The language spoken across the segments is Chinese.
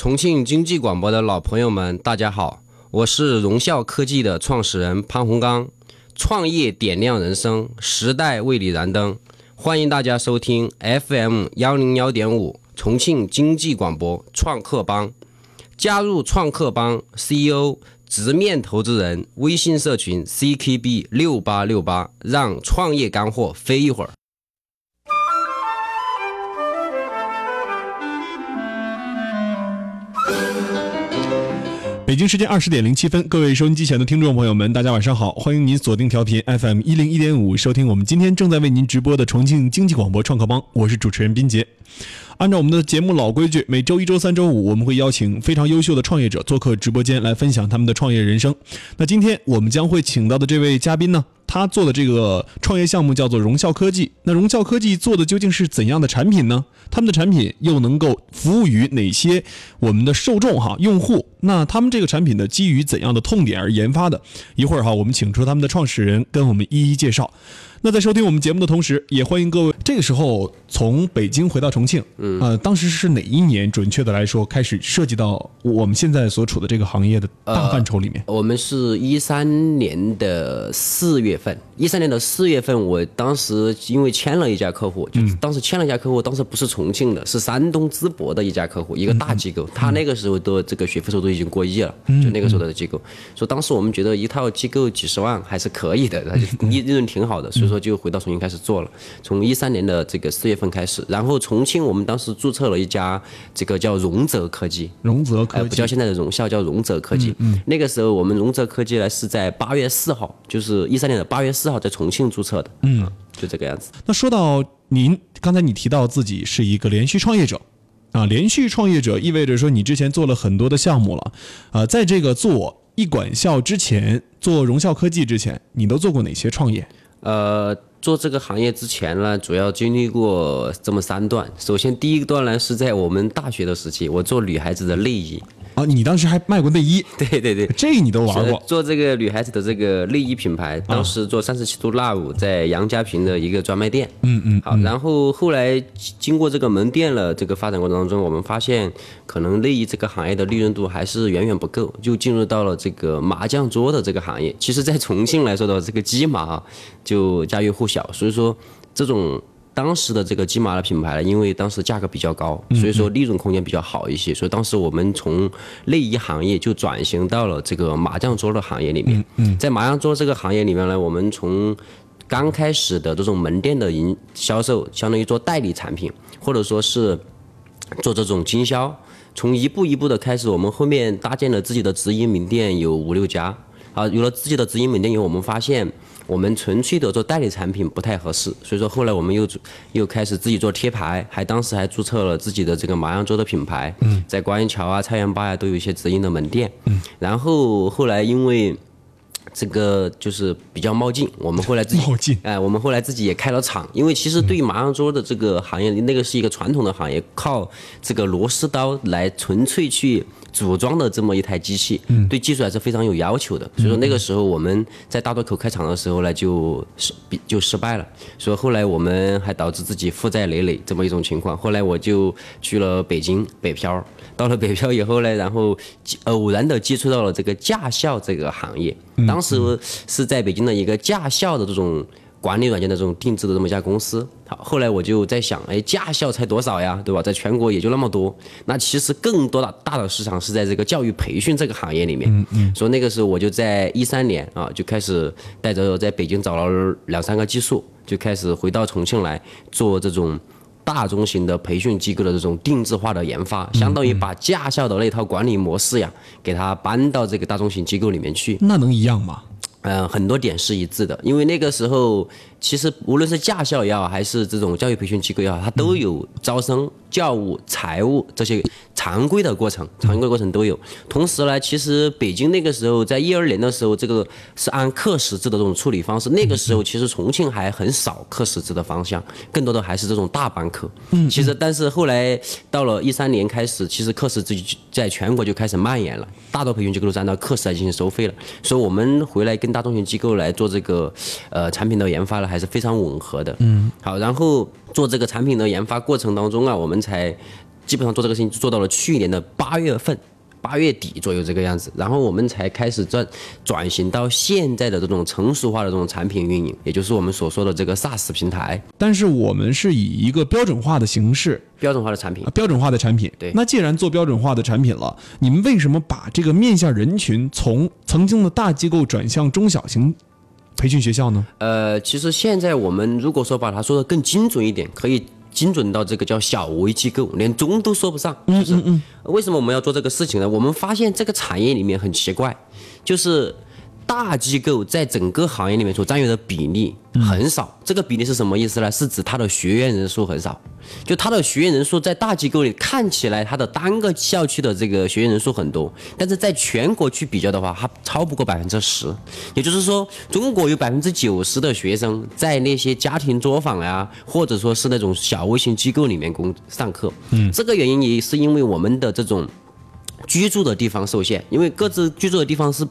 重庆经济广播的老朋友们，大家好，我是荣效科技的创始人潘洪刚。创业点亮人生，时代为你燃灯。欢迎大家收听 FM 幺零幺点五重庆经济广播创客帮。加入创客帮 CEO 直面投资人微信社群 CKB 六八六八，让创业干货飞一会儿。北京时间二十点零七分，各位收音机前的听众朋友们，大家晚上好！欢迎您锁定调频 FM 一零一点五，收听我们今天正在为您直播的重庆经济广播创客帮，我是主持人斌杰。按照我们的节目老规矩，每周一、周三、周五，我们会邀请非常优秀的创业者做客直播间，来分享他们的创业人生。那今天我们将会请到的这位嘉宾呢，他做的这个创业项目叫做融效科技。那融效科技做的究竟是怎样的产品呢？他们的产品又能够服务于哪些我们的受众哈用户？那他们这个产品呢，基于怎样的痛点而研发的？一会儿哈，我们请出他们的创始人跟我们一一介绍。那在收听我们节目的同时，也欢迎各位这个时候从北京回到重庆。嗯，呃，当时是哪一年？准确的来说，开始涉及到我们现在所处的这个行业的大范畴里面。我们是一三年的四月份，一三年的四月份，我当时因为签了一家客户，就当时签了一家客户，当时不是重庆的，是山东淄博的一家客户，一个大机构，他那个时候的这个学费收入已经过亿了，就那个时候的机构。所以当时我们觉得一套机构几十万还是可以的，利利润挺好的，所以。说就回到重庆开始做了，从一三年的这个四月份开始，然后重庆我们当时注册了一家这个叫荣泽科技，荣泽科技不叫现在的荣校，叫荣泽科技。嗯，那个时候我们荣泽科技呢是在八月四号，就是一三年的八月四号在重庆注册的。嗯，就这个样子。那说到您刚才你提到自己是一个连续创业者，啊，连续创业者意味着说你之前做了很多的项目了，啊，在这个做一管校之前，做荣校科技之前，你都做过哪些创业？呃，做这个行业之前呢，主要经历过这么三段。首先，第一段呢是在我们大学的时期，我做女孩子的内衣。啊，你当时还卖过内衣？对对对，这你都玩过。做这个女孩子的这个内衣品牌，当时做三十七度 Love 在杨家坪的一个专卖店。嗯嗯。好，然后后来经过这个门店了这个发展过程当中，我们发现可能内衣这个行业的利润度还是远远不够，就进入到了这个麻将桌的这个行业。其实，在重庆来说的话，这个鸡麻就家喻户晓，所以说这种。当时的这个金马的品牌，因为当时价格比较高，所以说利润空间比较好一些，所以当时我们从内衣行业就转型到了这个麻将桌的行业里面。在麻将桌这个行业里面呢，我们从刚开始的这种门店的营销售，相当于做代理产品，或者说是做这种经销，从一步一步的开始，我们后面搭建了自己的直营门店有五六家。啊，有了自己的直营门店以后，我们发现。我们纯粹的做代理产品不太合适，所以说后来我们又又开始自己做贴牌，还当时还注册了自己的这个麻将桌的品牌，嗯在观音桥啊、菜园坝呀都有一些直营的门店。嗯然后后来因为这个就是比较冒进，我们后来自己冒进，哎，我们后来自己也开了厂，因为其实对于麻将桌的这个行业，那个是一个传统的行业，靠这个螺丝刀来纯粹去。组装的这么一台机器，对技术还是非常有要求的。所以说那个时候我们在大渡口开厂的时候呢，就失就失败了。所以后来我们还导致自己负债累累这么一种情况。后来我就去了北京北漂，到了北漂以后呢，然后偶然的接触到了这个驾校这个行业。当时是在北京的一个驾校的这种。管理软件的这种定制的这么一家公司，好，后来我就在想，哎，驾校才多少呀，对吧？在全国也就那么多，那其实更多的大的市场是在这个教育培训这个行业里面。嗯嗯。所以那个时候我就在一三年啊，就开始带着在北京找了两三个技术，就开始回到重庆来做这种大中型的培训机构的这种定制化的研发，相当于把驾校的那套管理模式呀，给它搬到这个大中型机构里面去。那能一样吗？嗯，很多点是一致的，因为那个时候其实无论是驾校也好，还是这种教育培训机构也好，它都有招生、教务、财务这些常规的过程，常规过程都有。同时呢，其实北京那个时候在一二年的时候，这个是按课时制的这种处理方式。那个时候其实重庆还很少课时制的方向，更多的还是这种大班课。嗯，其实但是后来到了一三年开始，其实课时制在全国就开始蔓延了，大多培训机构都是按照课时来进行收费了。所以我们回来跟大中型机构来做这个，呃，产品的研发呢，还是非常吻合的。嗯，好，然后做这个产品的研发过程当中啊，我们才。基本上做这个事情做到了去年的八月份。八月底左右这个样子，然后我们才开始转转型到现在的这种成熟化的这种产品运营，也就是我们所说的这个 SaaS 平台。但是我们是以一个标准化的形式，标准化的产品，标准化的产品。对。那既然做标准化的产品了，你们为什么把这个面向人群从曾经的大机构转向中小型培训学校呢？呃，其实现在我们如果说把它说的更精准一点，可以。精准到这个叫小微机构，连中都说不上。嗯嗯嗯。为什么我们要做这个事情呢？我们发现这个产业里面很奇怪，就是。大机构在整个行业里面所占有的比例很少，这个比例是什么意思呢？是指他的学员人数很少，就他的学员人数在大机构里看起来他的单个校区的这个学员人数很多，但是在全国去比较的话，它超不过百分之十。也就是说，中国有百分之九十的学生在那些家庭作坊呀，或者说是那种小微型机构里面工上课。嗯，这个原因也是因为我们的这种居住的地方受限，因为各自居住的地方是。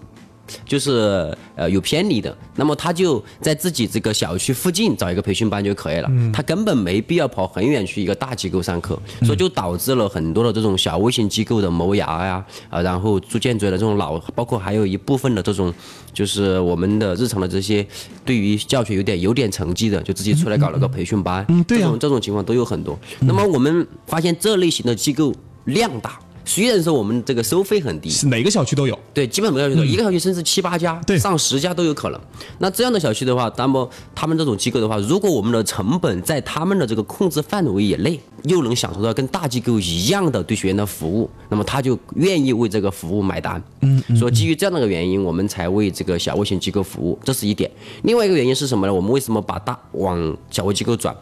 就是呃有偏离的，那么他就在自己这个小区附近找一个培训班就可以了，他根本没必要跑很远去一个大机构上课，所以就导致了很多的这种小微型机构的萌芽呀，啊，然后逐渐追的这种老，包括还有一部分的这种，就是我们的日常的这些对于教学有点有点成绩的，就自己出来搞了个培训班，这种这种情况都有很多。那么我们发现这类型的机构量大。虽然说我们这个收费很低，是每个小区都有，对，基本每个小区都有，一个小区甚至七八家，对，上十家都有可能。那这样的小区的话，那么他们这种机构的话，如果我们的成本在他们的这个控制范围以内，又能享受到跟大机构一样的对学员的服务，那么他就愿意为这个服务买单。嗯，所以基于这样的一个原因，我们才为这个小微型机构服务，这是一点。另外一个原因是什么呢？我们为什么把大往小微机构转？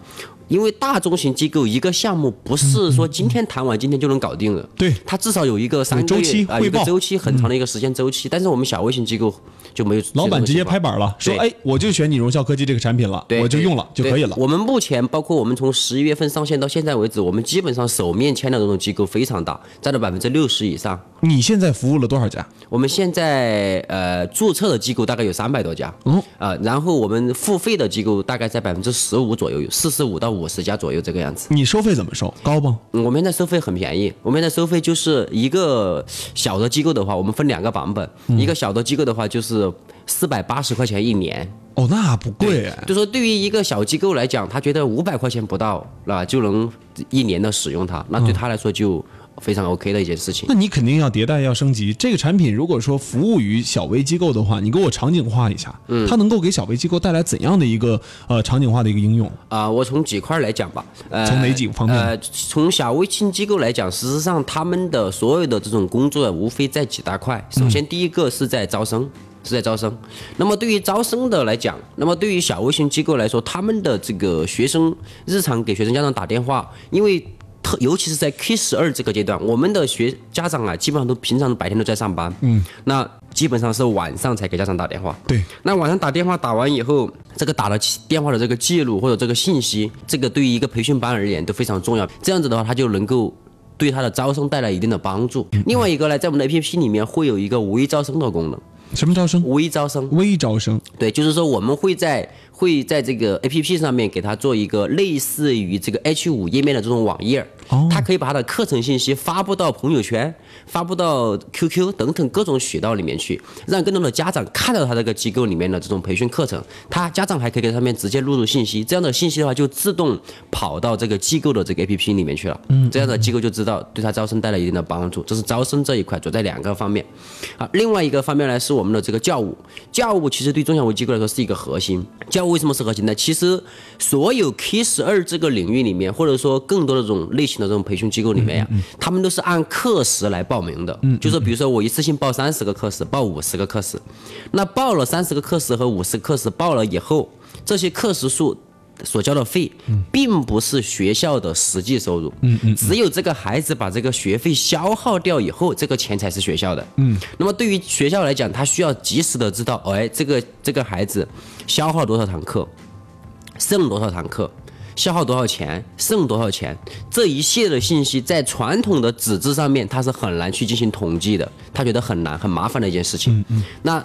因为大中型机构一个项目不是说今天谈完今天就能搞定的，对，它至少有一个三个月啊一个周期很长的一个时间周期。但是我们小微型机构就没有，老板直接拍板了，说哎，我就选你荣效科技这个产品了，我就用了就可以了。我们目前包括我们从十一月份上线到现在为止，我们基本上手面签的这种机构非常大，占了百分之六十以上。你现在服务了多少家？我们现在呃注册的机构大概有三百多家，嗯啊，然后我们付费的机构大概在百分之十五左右，有四十五到五十家左右这个样子。你收费怎么收？高不？我们现在收费很便宜，我们现在收费就是一个小的机构的话，我们分两个版本，一个小的机构的话就是四百八十块钱一年。哦，那不贵。就说对于一个小机构来讲，他觉得五百块钱不到那就能一年的使用它，那对他来说就。非常 OK 的一件事情，那你肯定要迭代要升级这个产品。如果说服务于小微机构的话，你给我场景化一下，嗯，它能够给小微机构带来怎样的一个呃场景化的一个应用啊？我从几块来讲吧，呃，从哪几个方面？呃，从小微型机构来讲，事实上他们的所有的这种工作无非在几大块。首先，第一个是在招生，是在招生。那么对于招生的来讲，那么对于小微型机构来说，他们的这个学生日常给学生家长打电话，因为特。尤其是在 K 十二这个阶段，我们的学家长啊，基本上都平常白天都在上班，嗯，那基本上是晚上才给家长打电话。对，那晚上打电话打完以后，这个打了电话的这个记录或者这个信息，这个对于一个培训班而言都非常重要。这样子的话，他就能够对他的招生带来一定的帮助。另外一个呢，在我们的 APP 里面会有一个微招生的功能。什么招生？微招生。微招生。对，就是说我们会在会在这个 APP 上面给他做一个类似于这个 H 五页面的这种网页。哦，他可以把他的课程信息发布到朋友圈、发布到 QQ 等等各种渠道里面去，让更多的家长看到他这个机构里面的这种培训课程。他家长还可以给上面直接录入信息，这样的信息的话就自动跑到这个机构的这个 APP 里面去了。嗯，这样的机构就知道对他招生带来一定的帮助。这是招生这一块，主要在两个方面。啊，另外一个方面呢是我们的这个教务，教务其实对中小微机构来说是一个核心。教务为什么是核心呢？其实所有 K 十二这个领域里面，或者说更多的这种类型。的这种培训机构里面呀，他们都是按课时来报名的，就是比如说我一次性报三十个课时，报五十个课时，那报了三十个课时和五十个课时报了以后，这些课时数所交的费，并不是学校的实际收入，只有这个孩子把这个学费消耗掉以后，这个钱才是学校的。那么对于学校来讲，他需要及时的知道，哎，这个这个孩子消耗多少堂课，剩多少堂课。消耗多少钱，剩多少钱，这一系列的信息在传统的纸质上面，它是很难去进行统计的，他觉得很难、很麻烦的一件事情。嗯嗯。那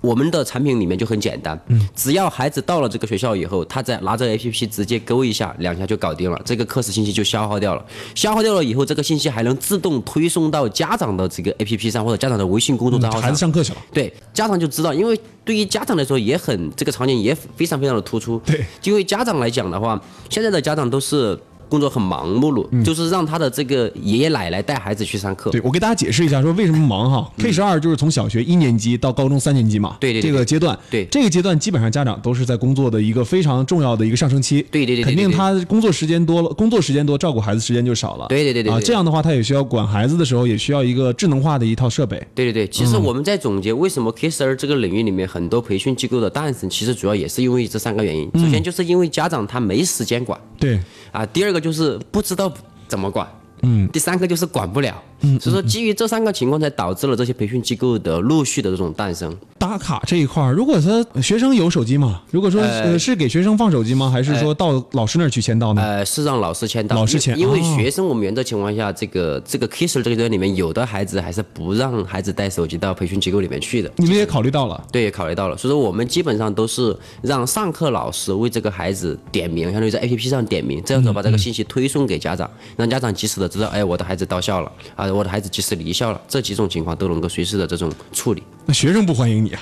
我们的产品里面就很简单，只要孩子到了这个学校以后，他再拿着 APP 直接勾一下，两下就搞定了，这个课时信息就消耗掉了。消耗掉了以后，这个信息还能自动推送到家长的这个 APP 上或者家长的微信公众账号上。孩子上课去了，对，家长就知道，因为对于家长来说也很这个场景也非常非常的突出。对，因为家长来讲的话，现在的家长都是。工作很忙碌碌，就是让他的这个爷爷奶奶带孩子去上课。对我给大家解释一下，说为什么忙哈？K 十二就是从小学一年级到高中三年级嘛。对对。这个阶段，对这个阶段基本上家长都是在工作的一个非常重要的一个上升期。对对对。肯定他工作时间多了，工作时间多，照顾孩子时间就少了。对对对对。啊，这样的话他也需要管孩子的时候，也需要一个智能化的一套设备。对对对。其实我们在总结为什么 K 十二这个领域里面很多培训机构的诞生，其实主要也是因为这三个原因。首先就是因为家长他没时间管。对。啊，第二个就是不知道怎么管，嗯，第三个就是管不了。所以说，基于这三个情况，才导致了这些培训机构的陆续的这种诞生。打卡这一块儿，如果说学生有手机吗？如果说呃是给学生放手机吗？还是说到老师那儿去签到呢？呃，是让老师签到。老师签，因为学生我们原则情况下，这个这个 Kisser 这个里面，有的孩子还是不让孩子带手机到培训机构里面去的。你们也考虑到了？对，也考虑到了。所以说，我们基本上都是让上课老师为这个孩子点名，相当于在 APP 上点名，这样子把这个信息推送给家长，让家长及时的知道，哎，我的孩子到校了啊，我的孩子及时。离校了，这几种情况都能够随时的这种处理。那学生不欢迎你啊？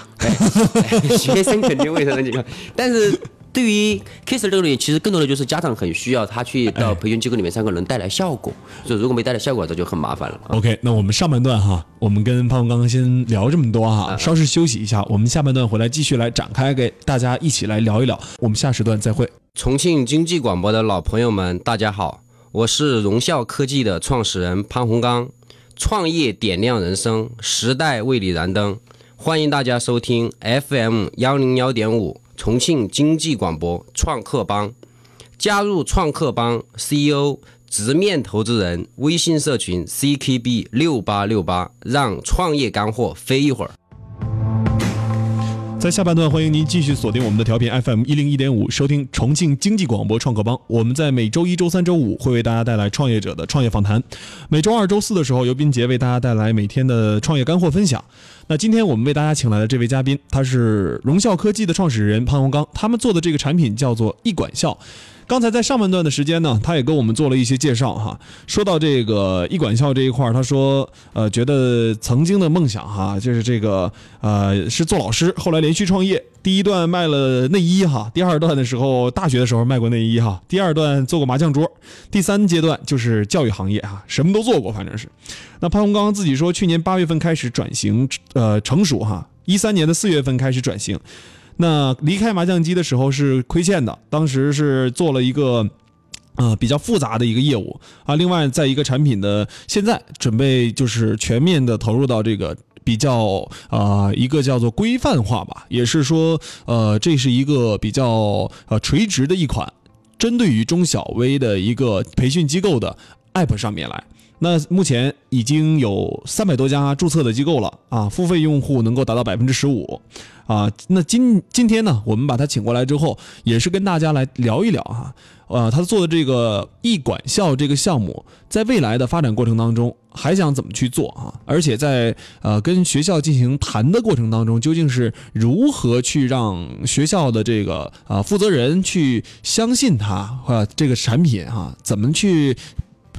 学生肯定会这种情况，但是对于 Kiss 这个里，其实更多的就是家长很需要他去到培训机构里面上课，能带来效果。就如果没带来效果，这就很麻烦了。OK，那我们上半段哈，我们跟胖胖刚刚先聊这么多哈，稍事休息一下，我们下半段回来继续来展开，给大家一起来聊一聊。我们下时段再会。重庆经济广播的老朋友们，大家好，我是荣效科技的创始人潘洪刚。创业点亮人生，时代为你燃灯。欢迎大家收听 FM 幺零幺点五重庆经济广播创客帮，加入创客帮 CEO 直面投资人微信社群 CKB 六八六八，让创业干货飞一会儿。在下半段，欢迎您继续锁定我们的调频 FM 一零一点五，收听重庆经济广播创客帮。我们在每周一周三周五会为大家带来创业者的创业访谈，每周二周四的时候，由斌杰为大家带来每天的创业干货分享。那今天我们为大家请来的这位嘉宾，他是荣效科技的创始人潘洪刚，他们做的这个产品叫做易管校。刚才在上半段的时间呢，他也跟我们做了一些介绍哈。说到这个一管校这一块儿他说，呃，觉得曾经的梦想哈，就是这个呃是做老师，后来连续创业，第一段卖了内衣哈，第二段的时候大学的时候卖过内衣哈，第二段做过麻将桌，第三阶段就是教育行业哈，什么都做过，反正是。那潘洪刚自己说，去年八月份开始转型，呃，成熟哈，一三年的四月份开始转型。那离开麻将机的时候是亏欠的，当时是做了一个，呃，比较复杂的一个业务啊。另外，在一个产品的现在准备就是全面的投入到这个比较啊一个叫做规范化吧，也是说呃这是一个比较呃垂直的一款针对于中小微的一个培训机构的 app 上面来。那目前已经有三百多家注册的机构了啊，付费用户能够达到百分之十五。啊，那今今天呢，我们把他请过来之后，也是跟大家来聊一聊哈，呃，他做的这个易管校这个项目，在未来的发展过程当中，还想怎么去做啊？而且在呃跟学校进行谈的过程当中，究竟是如何去让学校的这个啊负责人去相信他啊这个产品哈？怎么去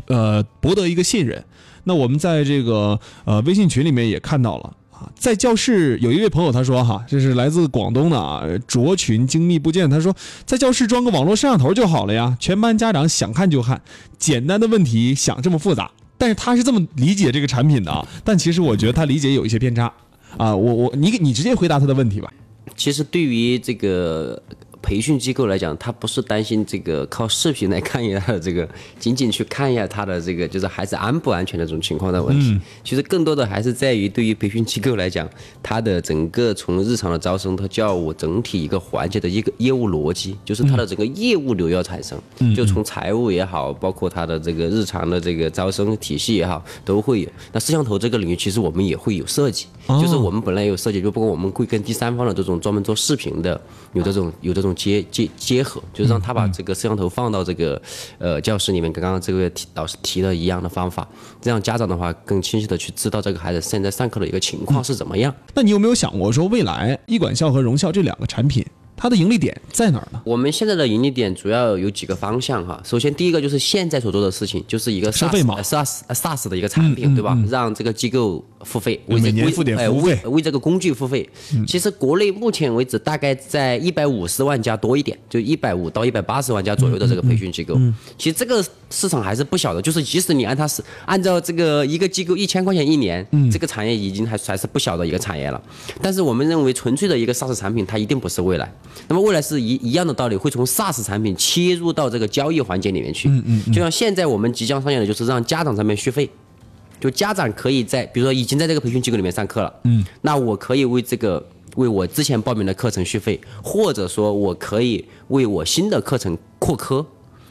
呃博得一个信任？那我们在这个呃微信群里面也看到了啊。在教室有一位朋友，他说：“哈，这是来自广东的啊，卓群精密部件。他说，在教室装个网络摄像头就好了呀，全班家长想看就看，简单的问题想这么复杂。但是他是这么理解这个产品的啊，但其实我觉得他理解有一些偏差啊。我我你你直接回答他的问题吧。其实对于这个。”培训机构来讲，他不是担心这个靠视频来看一下的这个，仅仅去看一下他的这个，就是孩子安不安全的这种情况的问题。其实更多的还是在于对于培训机构来讲，他的整个从日常的招生到教务整体一个环节的一个业务逻辑，就是他的整个业务流要产生。就从财务也好，包括他的这个日常的这个招生体系也好，都会有。那摄像头这个领域，其实我们也会有设计，就是我们本来有设计，就包括我们会跟第三方的这种专门做视频的，有这种有这种。种结结结合，就是让他把这个摄像头放到这个呃教室里面，跟刚刚这位老师提的一样的方法，这样家长的话更清晰的去知道这个孩子现在上课的一个情况是怎么样。那你有没有想过说，未来艺管校和荣校这两个产品？它的盈利点在哪儿呢？我们现在的盈利点主要有几个方向哈。首先，第一个就是现在所做的事情，就是一个 SaaS SaaS 的一个产品，对吧？让这个机构付费，每年付点服务费，为这个工具付费。其实国内目前为止大概在一百五十万家多一点，就一百五到一百八十万家左右的这个培训机构。其实这个市场还是不小的，就是即使你按它是按照这个一个机构一千块钱一年，这个产业已经还还是不小的一个产业了。但是我们认为，纯粹的一个 SaaS 产品，它一定不是未来。那么未来是一一样的道理，会从 SaaS 产品切入到这个交易环节里面去。嗯嗯。就像现在我们即将上线的，就是让家长上面续费，就家长可以在，比如说已经在这个培训机构里面上课了。嗯。那我可以为这个为我之前报名的课程续费，或者说我可以为我新的课程扩科。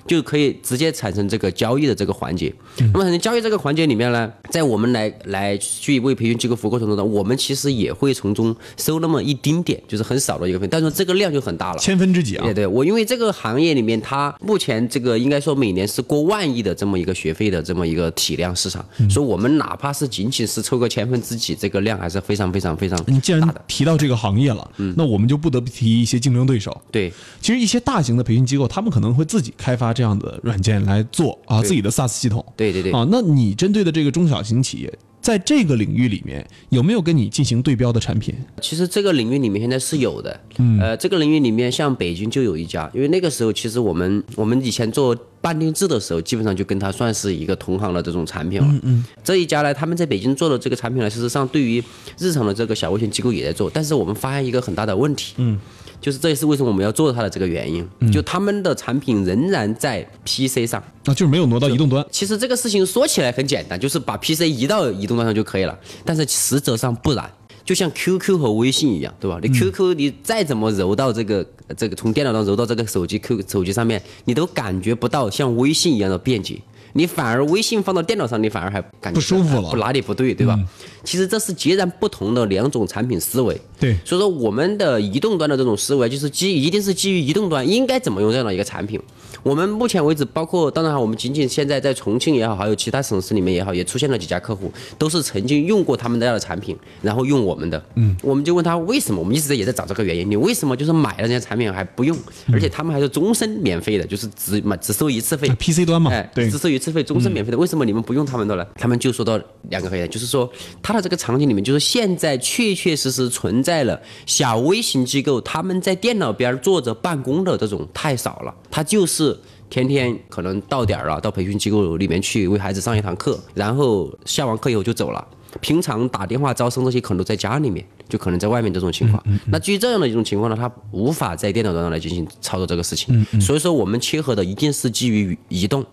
就可以直接产生这个交易的这个环节。那么产生交易这个环节里面呢，在我们来来去为培训机构服务过程中呢，我们其实也会从中收那么一丁点，就是很少的一个费，但是这个量就很大了，千分之几啊？对对，我因为这个行业里面，它目前这个应该说每年是过万亿的这么一个学费的这么一个体量市场，所以我们哪怕是仅仅是抽个千分之几，这个量还是非常非常非常你既然提到这个行业了，嗯，那我们就不得不提一些竞争对手。对，其实一些大型的培训机构，他们可能会自己开发。这样的软件来做啊，自己的 SaaS 系统。对对对。啊，那你针对的这个中小型企业，在这个领域里面有没有跟你进行对标的产品？其实这个领域里面现在是有的。嗯。呃，这个领域里面像北京就有一家，因为那个时候其实我们我们以前做半定制的时候，基本上就跟他算是一个同行的这种产品了。嗯嗯。这一家呢，他们在北京做的这个产品呢，事实上对于日常的这个小微型机构也在做，但是我们发现一个很大的问题。嗯。就是这也是为什么我们要做它的这个原因，就他们的产品仍然在 PC 上，啊，就是没有挪到移动端。其实这个事情说起来很简单，就是把 PC 移到移动端上就可以了，但是实则上不然。就像 QQ 和微信一样，对吧？你 QQ 你再怎么揉到这个这个从电脑上揉到这个手机 Q 手机上面，你都感觉不到像微信一样的便捷。你反而微信放到电脑上，你反而还感觉不舒服了，不哪里不对，对吧？其实这是截然不同的两种产品思维。对，所以说我们的移动端的这种思维，就是基一定是基于移动端应该怎么用这样的一个产品。我们目前为止，包括当然哈，我们仅仅现在在重庆也好，还有其他省市里面也好，也出现了几家客户，都是曾经用过他们家的产品，然后用我们的。嗯，我们就问他为什么？我们一直在也在找这个原因。你为什么就是买了人家产品还不用？而且他们还是终身免费的，就是只买只收一次费。PC 端嘛，哎，对，只收一次费，终身免费的。为什么你们不用他们的呢？他们就说到两个原因，就是说他的这个场景里面，就是现在确确实实存在了小微型机构，他们在电脑边坐着办公的这种太少了，他就是。天天可能到点儿了，到培训机构里面去为孩子上一堂课，然后下完课以后就走了。平常打电话招生这些可能都在家里面，就可能在外面这种情况。那基于这样的一种情况呢，他无法在电脑端上来进行操作这个事情。所以说我们切合的一定是基于移动。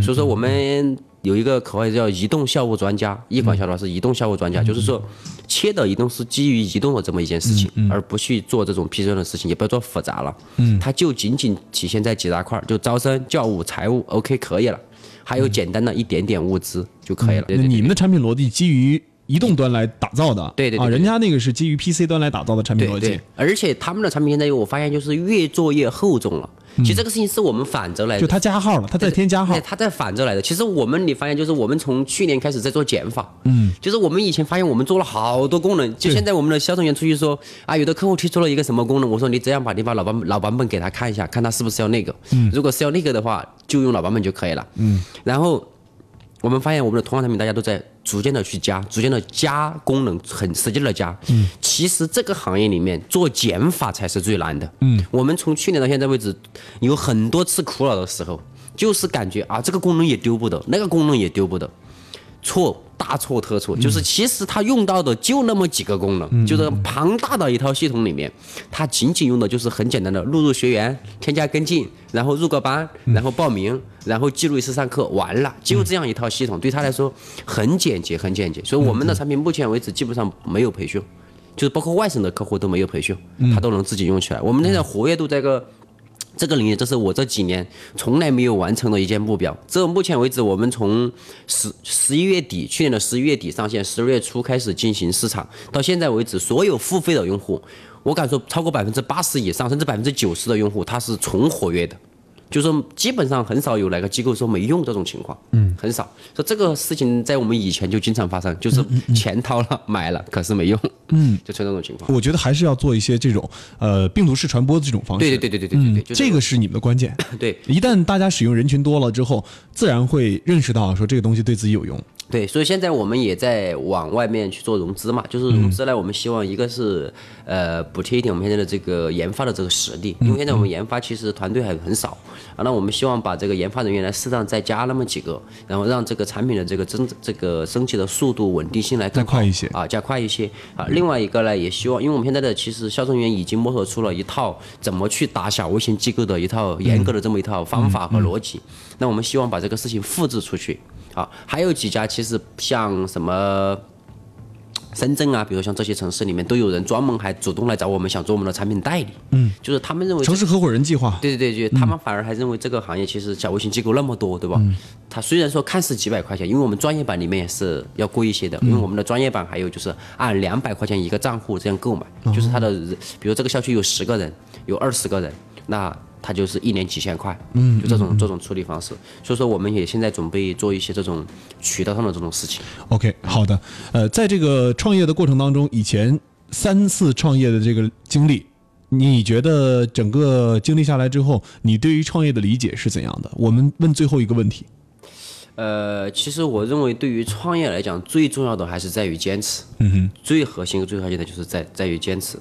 所以说我们。有一个口号叫“移动校务专家”，一款校的话是移动校务专家，就是说，切的移动是基于移动的这么一件事情，而不去做这种 PC 端的事情，也不要做复杂了。嗯，它就仅仅体现在几大块，就招生、教务、财务，OK 可以了，还有简单的一点点物资就可以了。你们的产品逻辑基于移动端来打造的，对对啊，人家那个是基于 PC 端来打造的产品逻辑，而且他们的产品现在我发现就是越做越厚重了。其实这个事情是我们反着来的，就他加号了，他在添加号，他在反着来的。其实我们你发现，就是我们从去年开始在做减法，嗯，就是我们以前发现我们做了好多功能，就现在我们的销售员出去说啊，有的客户提出了一个什么功能，我说你这样吧，你把老版老版本给他看一下，看他是不是要那个，嗯，如果是要那个的话，就用老版本就可以了，嗯，然后。我们发现我们的同行产品大家都在逐渐的去加，逐渐的加功能，很使劲的加。嗯，其实这个行业里面做减法才是最难的。嗯，我们从去年到现在为止，有很多次苦恼的时候，就是感觉啊，这个功能也丢不得，那个功能也丢不得。错，大错特错，就是其实它用到的就那么几个功能，就是庞大的一套系统里面，它仅仅用的就是很简单的录入学员、添加跟进，然后入个班，然后报名，然后记录一次上课，完了，就这样一套系统，对他来说很简洁，很简洁。所以我们的产品目前为止基本上没有培训，就是包括外省的客户都没有培训，他都能自己用起来。我们现在活跃度在个。这个领域，这是我这几年从来没有完成的一件目标。这目前为止，我们从十十一月底，去年的十一月底上线，十二月初开始进行市场，到现在为止，所有付费的用户，我敢说超过百分之八十以上，甚至百分之九十的用户，他是纯活跃的。就是基本上很少有哪个机构说没用这种情况，嗯，很少。说这个事情在我们以前就经常发生，就是钱掏了买了，可是没用，嗯，就出这种情况。我觉得还是要做一些这种呃病毒式传播的这种方式。对对对对对对对，这个是你们的关键。对，一旦大家使用人群多了之后，自然会认识到说这个东西对自己有用。对，所以现在我们也在往外面去做融资嘛，就是融资呢，我们希望一个是呃补贴一点我们现在的这个研发的这个实力，因为现在我们研发其实团队还很少啊，那我们希望把这个研发人员呢适当再加那么几个，然后让这个产品的这个增这个升级的速度稳定性来更快一些啊，加快一些啊。另外一个呢，也希望，因为我们现在的其实销售人员已经摸索出了一套怎么去打小微型机构的一套严格的这么一套方法和逻辑，那我们希望把这个事情复制出去。啊，还有几家其实像什么深圳啊，比如像这些城市里面都有人专门还主动来找我们，想做我们的产品代理。嗯，就是他们认为城市合伙人计划。对对对，他们反而还认为这个行业其实小微型机构那么多，对吧？嗯。他虽然说看似几百块钱，因为我们专业版里面也是要贵一些的，因为我们的专业版还有就是按两百块钱一个账户这样购买，就是他的，比如这个校区有十个人，有二十个人，那。它就是一年几千块，嗯，就这种这种处理方式，所以说我们也现在准备做一些这种渠道上的这种事情。OK，好的，呃，在这个创业的过程当中，以前三次创业的这个经历，你觉得整个经历下来之后，你对于创业的理解是怎样的？我们问最后一个问题。呃，其实我认为对于创业来讲，最重要的还是在于坚持。嗯哼，最核心、最核心的就是在在于坚持。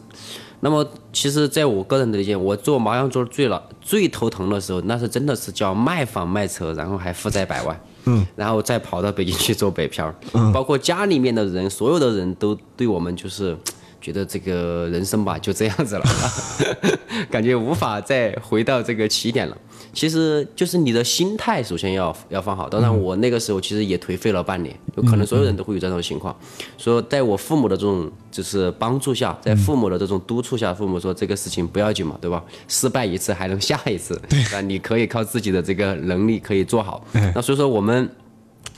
那么，其实，在我个人的理解，我做麻将桌最老、最头疼的时候，那是真的是叫卖房卖车，然后还负债百万，嗯，然后再跑到北京去做北漂，嗯，包括家里面的人，所有的人都对我们就是觉得这个人生吧就这样子了，感觉无法再回到这个起点了。其实就是你的心态，首先要要放好。当然，我那个时候其实也颓废了半年，有可能所有人都会有这种情况。所以在我父母的这种就是帮助下，在父母的这种督促下，父母说这个事情不要紧嘛，对吧？失败一次还能下一次，那你可以靠自己的这个能力可以做好。那所以说我们。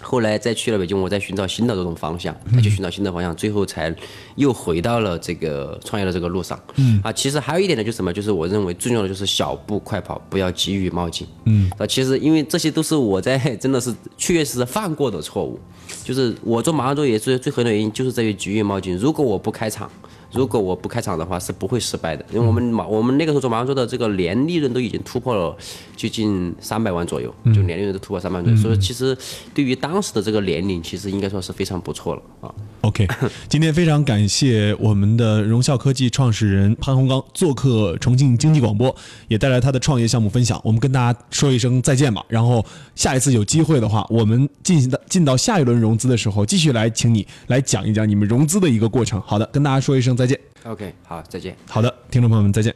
后来再去了北京，我在寻找新的这种方向，再去寻找新的方向，最后才又回到了这个创业的这个路上。嗯啊，其实还有一点呢，就是什么？就是我认为最重要的就是小步快跑，不要急于冒进。嗯啊，其实因为这些都是我在真的是确实犯过的错误，就是我做马上做也是最核心的原因，就是在于急于冒进。如果我不开场。如果我不开场的话，是不会失败的，因为我们马我们那个时候做马上做的这个年利润都已经突破了接近三百万左右，就年利润都突破三百万，所以其实对于当时的这个年龄，其实应该说是非常不错了啊。OK，今天非常感谢我们的荣效科技创始人潘洪刚做客重庆经济广播，也带来他的创业项目分享。我们跟大家说一声再见吧，然后下一次有机会的话，我们进行到进到下一轮融资的时候，继续来请你来讲一讲你们融资的一个过程。好的，跟大家说一声再见。OK，好，再见。好的，听众朋友们，再见。